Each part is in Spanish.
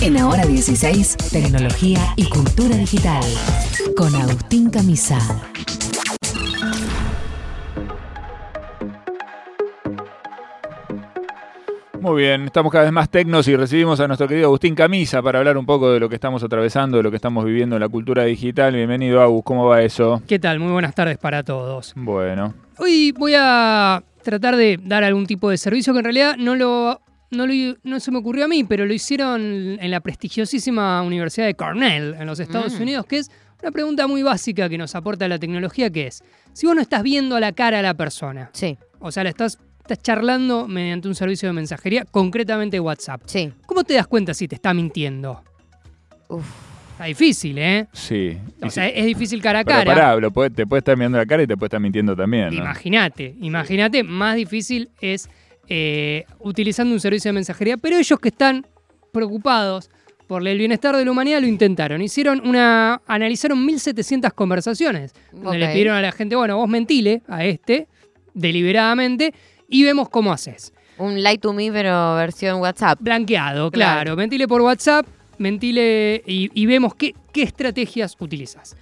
En Ahora 16, tecnología y cultura digital. Con Agustín Camisa. Muy bien, estamos cada vez más tecnos y recibimos a nuestro querido Agustín Camisa para hablar un poco de lo que estamos atravesando, de lo que estamos viviendo en la cultura digital. Bienvenido, Agus, ¿cómo va eso? ¿Qué tal? Muy buenas tardes para todos. Bueno. Hoy voy a tratar de dar algún tipo de servicio que en realidad no lo no, no, se me ocurrió a mí, pero lo hicieron en la prestigiosísima Universidad de Cornell, en los Estados Mm. Unidos, que es una pregunta muy básica que nos aporta la tecnología, que es, si vos no estás viendo a la cara a la persona, Sí, o sea, la estás, estás charlando mediante un servicio de mensajería, concretamente WhatsApp, sí. ¿cómo te das cuenta si te está mintiendo? Uf. Está difícil, ¿eh? Sí. O Y sea, es difícil cara a Pero cara. pará, lo puede- te puede estar mirando la cara y te puede estar mintiendo también. ¿no? Imagínate, imagínate, más difícil es eh, utilizando un servicio de mensajería, pero ellos que están preocupados por el bienestar de la humanidad lo intentaron. Hicieron una. analizaron 1700 conversaciones. Donde le pidieron a la gente, bueno, vos mentile a este, deliberadamente, y vemos cómo haces. Un Light to Me, pero versión WhatsApp. Blanqueado, claro. Claro. Mentile por WhatsApp, mentile y, y vemos qué, qué estrategias utilizas.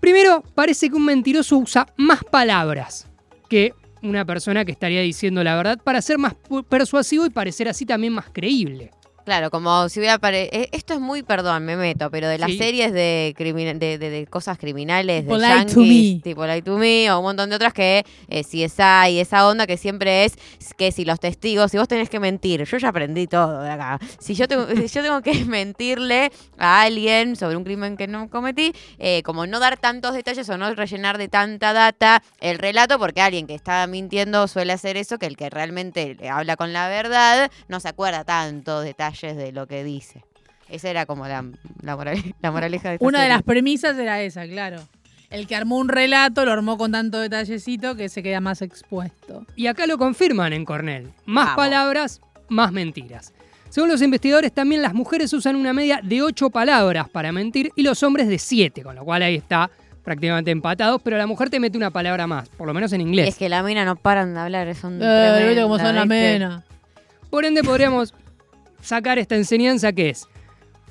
Primero, parece que un mentiroso usa más palabras que una persona que estaría diciendo la verdad para ser más persuasivo y parecer así también más creíble. Claro, como si hubiera eh, Esto es muy, perdón, me meto, pero de las Sí. series de, de, de- de cosas criminales, Tipo de to yankees, Me. tipo Light to Me, o un montón de otras que eh, si esa y esa onda que siempre es que si los testigos, si vos tenés que mentir, yo ya aprendí todo de acá. Si yo tengo, si yo tengo que mentirle a alguien sobre un crimen que no cometí, eh, como no dar tantos detalles o no rellenar de tanta data el relato, porque alguien que está mintiendo suele hacer eso, que el que realmente habla con la verdad no se acuerda tantos detalles de lo que dice. Esa era como la, la, moral- la moraleja de esta Una de las premisas era esa, claro. El que armó un relato lo armó con tanto detallecito que se queda más expuesto. Y acá lo confirman en Cornell. Más Vamos. palabras, más mentiras. Según los investigadores, también las mujeres usan una media de 8 palabras para mentir y los hombres de 7, con lo cual ahí está prácticamente empatados, pero la mujer te mete una palabra más, por lo menos en inglés. Es que la mina no paran de hablar, son Eh, viste cómo son tremendas, las ¿viste? menas. Por ende, podríamos sacar esta enseñanza que es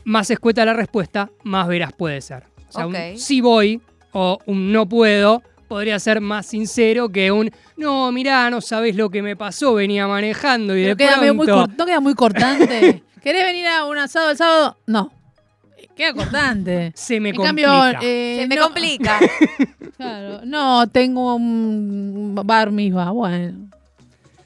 más escueta la respuesta, más veraz puede ser. O sea, un sí voy o un no puedo podría ser más sincero que un no, mirá, no sabés lo que me pasó, venía manejando y Pero de queda muy ¿No queda muy cortante? ¿Querés venir a un asado el sábado? No. Queda cortante. Se me en complica. cambio, eh, Se me no- complica. Claro, no, tengo un bar misma, bueno.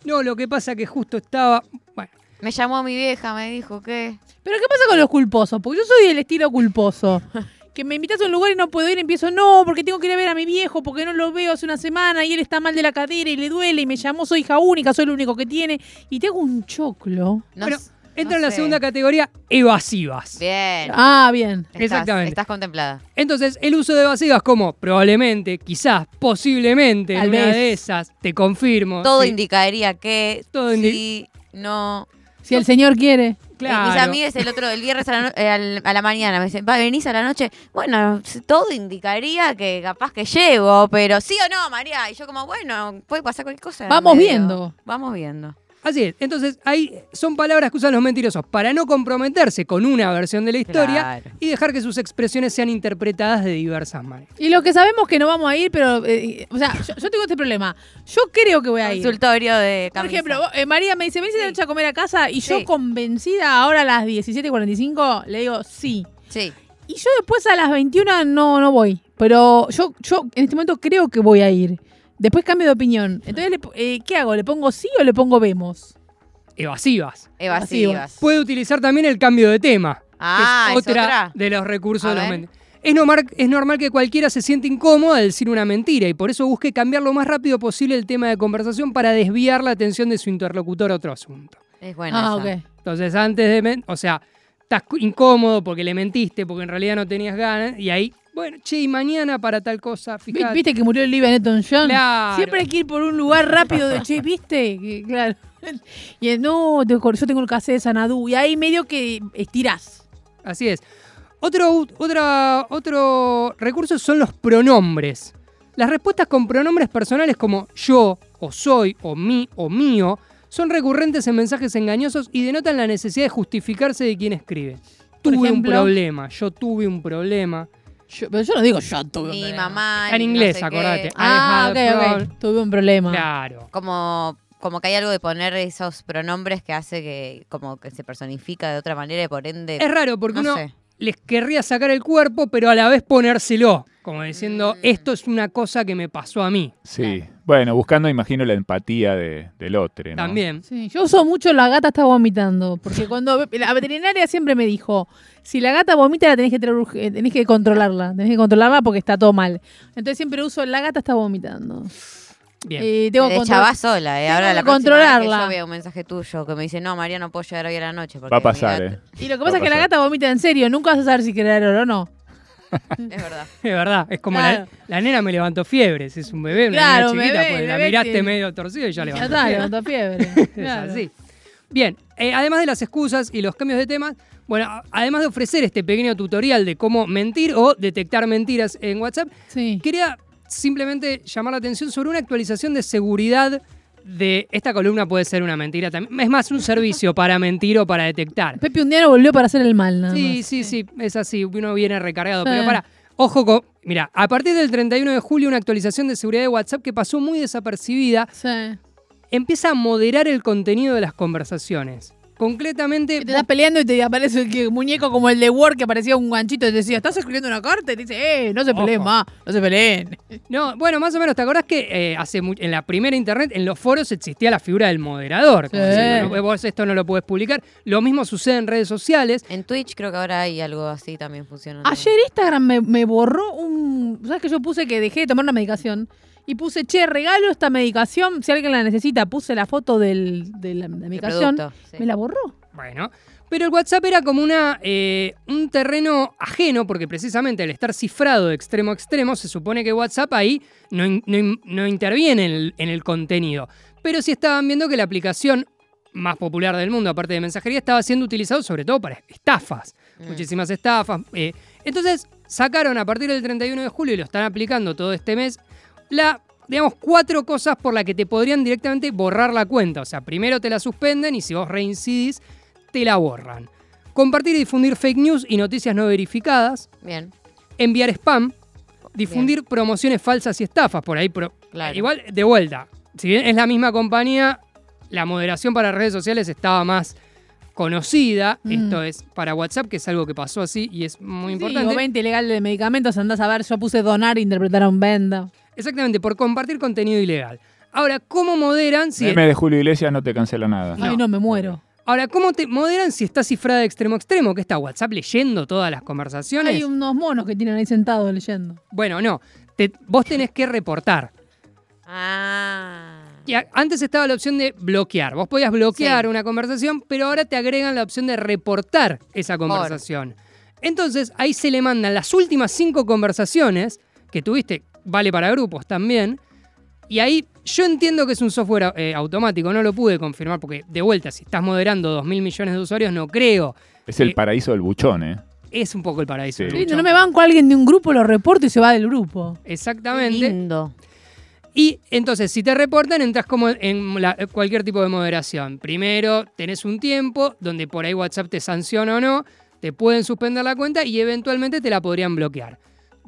No, lo que pasa que justo estaba... Bueno, me llamó mi vieja, me dijo que... Pero ¿qué pasa con los culposos? Porque yo soy del estilo culposo. Que me invitas a un lugar y no puedo ir, empiezo, no, porque tengo que ir a ver a mi viejo, porque no lo veo hace una semana y él está mal de la cadera y le duele y me llamó, soy hija única, soy el único que tiene. Y tengo un choclo. No, Bueno, entra no en la sé. segunda categoría, evasivas. Bien. Ah, bien. Estás- exactamente. Estás contemplada. Entonces, el uso de evasivas como probablemente, quizás, posiblemente, en Tal una vez. de esas, te confirmo. Todo sí, indicaría que Todo indi- sí, no... Si el señor quiere. Claro. Eh, mis amigas el otro, el viernes a la, no- eh, al- a la mañana me dicen, ¿va, venís a la noche? Bueno, todo indicaría que capaz que llego, pero sí o no, María. Y yo como, bueno, puede pasar cualquier cosa. Vamos medio. viendo. Vamos viendo. Así es. Entonces, ahí son palabras que usan los mentirosos para no comprometerse con una versión de la historia Claro. y dejar que sus expresiones sean interpretadas de diversas maneras. Y lo que sabemos que no vamos a ir, pero. eh, o sea, yo, yo tengo este problema. Yo creo que voy a ir. Consultorio de Por camisa. ejemplo, vos- eh, María me dice, venís esta noche a comer a casa y yo Sí. convencida ahora a las 17.45 le digo sí. Sí. Y yo después a las 21 no, no voy. Pero yo, yo en este momento creo que voy a ir. Después cambio de opinión. Entonces, le eh, ¿qué hago? ¿Le pongo sí o le pongo vemos? Evasivas. Evasivas. Puede utilizar también el cambio de tema. Ah, que es ¿es otra, otra? de los recursos A de los mentirosos. Es normal, es normal que cualquiera se siente incómodo al decir una mentira y por eso busque cambiar lo más rápido posible el tema de conversación para desviar la atención de su interlocutor a otro asunto. Es bueno. ah, esa. ok. Entonces, antes de. O sea, estás incómodo porque le mentiste, porque en realidad no tenías ganas, y ahí, bueno, che, y mañana para tal cosa, fíjate. ¿Viste que murió Olivia Newton-John? Claro. Siempre hay que ir por un lugar rápido de, che, ¿viste? Que, claro. Y no, yo tengo el cassette de Sanadú. Y ahí medio que estirás. Así es. Otro, otra, otro recurso son los pronombres. Las respuestas con pronombres personales como yo, o soy, o mi, o mío, son recurrentes en mensajes engañosos y denotan la necesidad de justificarse de quien escribe. Tuve un problema, yo tuve un problema. Yo- pero yo no digo yo tuve un Mi problema. mamá. Está en y no inglés, sé qué. acordate. Ah, I ok, had a ok. problem. Tuve un problema. Claro. Como, como que hay algo de poner esos pronombres que hace que como que se personifica de otra manera y por ende. Es raro porque no uno sé. les querría sacar el cuerpo, pero a la vez ponérselo. Como diciendo, Mm. esto es una cosa que me pasó a mí. Sí. Bueno, buscando, imagino, la empatía de- del otro. ¿no? También. Sí, yo uso mucho la gata está vomitando, porque cuando la veterinaria siempre me dijo, si la gata vomita la tenés que tener urg- eh, tenés que controlarla, tenés que controlarla porque está todo mal. Entonces siempre uso la gata está vomitando. Bien. Y tengo Te que echabas controlar- sola, eh. tengo Ahora la próxima vez que controlarla. yo veo un mensaje tuyo que me dice, no, María, no puedo llegar hoy a la noche. Porque Va a pasar, gata-". ¿eh? Y lo que pasa es que la gata vomita en serio, nunca vas a saber si querer o no. Es verdad. Es verdad, es como Claro. la, la nena me levantó fiebre, si es un bebé, una Claro, nena chiquita, bebé, pues la miraste medio torcido y ya Ya levantó está, fiebre. levantó fiebre. Es Claro. así. Bien, eh, además de las excusas y los cambios de temas, bueno, además de ofrecer este pequeño tutorial de cómo mentir o detectar mentiras en WhatsApp, Sí. quería simplemente llamar la atención sobre una actualización de seguridad de esta columna puede ser una mentira también. Es más, un servicio para mentir o para detectar. Pepe un día no volvió para hacer el mal, nada Sí, más. sí, sí, es así, uno viene recargado. Pero para, ojo con. Mira, a partir del 31 de julio, una actualización de seguridad de WhatsApp que pasó muy desapercibida Sí. empieza a moderar el contenido de las conversaciones. Concretamente. Te estás peleando y te aparece el muñeco como el de Word que aparecía un ganchito y te decía, ¿estás escribiendo una carta? Y te dice, eh, no se peleen Ojo. más, no se peleen. No, bueno, más o menos, ¿te acordás que eh, hace en la primera internet, en los foros existía la figura del moderador? Como "No, vos esto no lo puedes publicar. Lo mismo sucede en redes sociales. En Twitch creo que ahora hay algo así también funciona. Ayer Instagram me, me borró un... ¿Sabes que yo puse que dejé de tomar una medicación? Y puse, che, regalo esta medicación, si alguien la necesita. Puse la foto del, de la, la medicación. producto, sí. Me la borró. Bueno, pero el WhatsApp era como una, eh, un terreno ajeno, porque precisamente al estar cifrado de extremo a extremo, se supone que WhatsApp ahí no, no no interviene en el, en el contenido. Pero sí estaban viendo que la aplicación más popular del mundo, aparte de mensajería, estaba siendo utilizado sobre todo para estafas. Mm. Muchísimas estafas. eh. Entonces sacaron a partir del 31 de julio y lo están aplicando todo este mes, la, digamos, cuatro cosas por las que te podrían directamente borrar la cuenta. O sea, primero te la suspenden y si vos reincidís, te la borran. Compartir y difundir fake news y noticias no verificadas. Bien, Enviar spam. Difundir promociones falsas y estafas. Por ahí, claro. igual, de vuelta. Si bien es la misma compañía, la moderación para redes sociales estaba más conocida. Mm. Esto es para WhatsApp, que es algo que pasó así y es muy Sí, importante. o venta ilegal de medicamentos, andás a ver, yo puse donar, interpretaron venda. Exactamente, por compartir contenido ilegal. Ahora, ¿cómo moderan si Meme de Julio Iglesias no te cancela nada. Ay, no, me muero. Ahora, ¿cómo te moderan si está cifrada de extremo a extremo? ¿Que está WhatsApp leyendo todas las conversaciones? Hay unos monos que tienen ahí sentados leyendo. Bueno, no. Te- vos tenés que reportar. Ah. Y a- antes estaba la opción de bloquear. Vos podías bloquear Sí. una conversación, pero ahora te agregan la opción de reportar esa conversación. Entonces, ahí se le mandan las últimas cinco conversaciones que tuviste, vale para grupos también. Y ahí yo entiendo que es un software eh, automático, no lo pude confirmar porque, de vuelta, si estás moderando 2 mil millones de usuarios, no creo. Es el Eh, paraíso del buchón, ¿eh? Es un poco el paraíso. Sí. del buchón. no me banco a alguien de un grupo, lo reporto y se va del grupo. Exactamente. Lindo. Y entonces, si te reportan, entras como en la- cualquier tipo de moderación. Primero, tenés un tiempo donde por ahí WhatsApp te sanciona o no, te pueden suspender la cuenta y eventualmente te la podrían bloquear.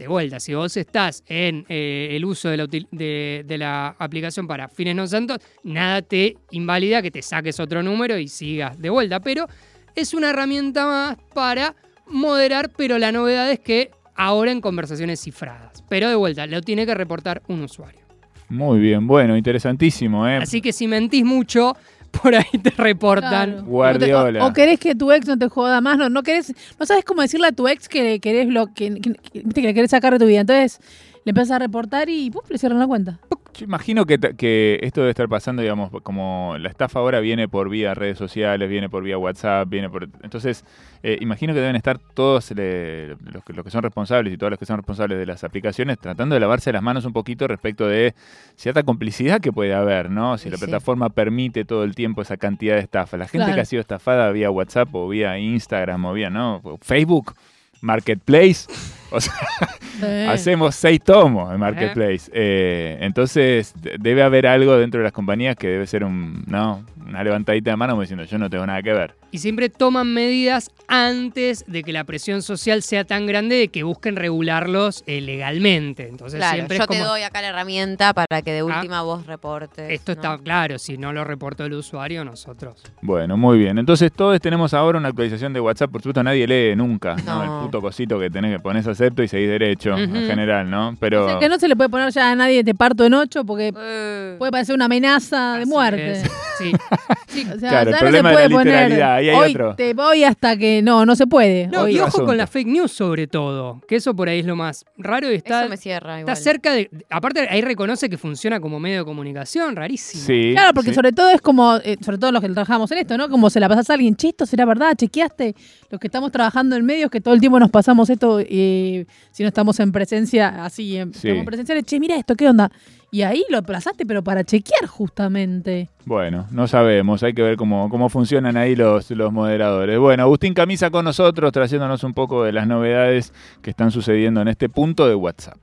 De vuelta, si vos estás en eh, el uso de la, util- de- de la aplicación para fines no santos, nada te invalida que te saques otro número y sigas de vuelta. Pero es una herramienta más para moderar, pero la novedad es que ahora en conversaciones cifradas. Pero de vuelta, lo tiene que reportar un usuario. Muy bien, bueno, interesantísimo, ¿eh? Así que si mentís mucho, por ahí te reportan. Claro. Guardiola. O, o querés que tu ex no te joda más, no, no querés, no sabes cómo decirle a tu ex que querés lo que, que- que- que le querés sacar de tu vida. Entonces le empiezas a reportar y ¡pum! le cierran la cuenta. Yo imagino que, que esto debe estar pasando, digamos, como la estafa ahora viene por vía redes sociales, viene por vía WhatsApp, viene por... Entonces, eh, imagino que deben estar todos eh, los, que, los que son responsables y todos los que son responsables de las aplicaciones tratando de lavarse las manos un poquito respecto de cierta complicidad que puede haber, ¿no? Si Sí, la sí. plataforma permite todo el tiempo esa cantidad de estafa. La gente Claro. que ha sido estafada vía WhatsApp o vía Instagram o vía, ¿no? Facebook, Marketplace. O sea, Sí. Hacemos seis tomos en Marketplace. Eh, entonces, de- debe haber algo dentro de las compañías que debe ser un, ¿no? Una levantadita de mano como diciendo yo no tengo nada que ver. Y siempre toman medidas antes de que la presión social sea tan grande de que busquen regularlos eh, legalmente. Entonces Claro, siempre yo es te doy acá la herramienta para que de última vos reportes. esto ¿no? está claro, si no lo reportó el usuario, nosotros. Bueno, muy bien. Entonces todos tenemos ahora una actualización de WhatsApp. Por supuesto nadie lee nunca, ¿no? No. El puto cosito que tenés que pones acepto y seguís derecho, en general, ¿no? Pero... O sea, que no se le puede poner ya a nadie te parto en ocho porque Eh, puede parecer una amenaza de Así muerte. es. Sí. Sí, o sea, Claro, el ya problema no de se la puede poner. literalidad, ahí hay Hoy otro. te voy hasta que no, no se puede. No, Hoy- y ojo asunto. con la fake news sobre todo, que eso por ahí es lo más raro y está, eso me cierra igual. está cerca de... Aparte ahí reconoce que funciona como medio de comunicación, rarísimo. Sí. Claro, porque sí. sobre todo es como, eh, sobre todo los que trabajamos en esto, ¿no? Como se la pasás a alguien, che, esto será verdad, chequeaste. Los que estamos trabajando en medios, que todo el tiempo nos pasamos esto, eh, si no estamos en presencia, así, en, Sí. estamos presenciales, che, mira esto, ¿qué onda? Y ahí lo aplazaste, pero para chequear justamente. Bueno, no sabemos, hay que ver cómo, cómo funcionan ahí los, los moderadores. Bueno, Agustín Camisa con nosotros, trayéndonos un poco de las novedades que están sucediendo en este punto de WhatsApp.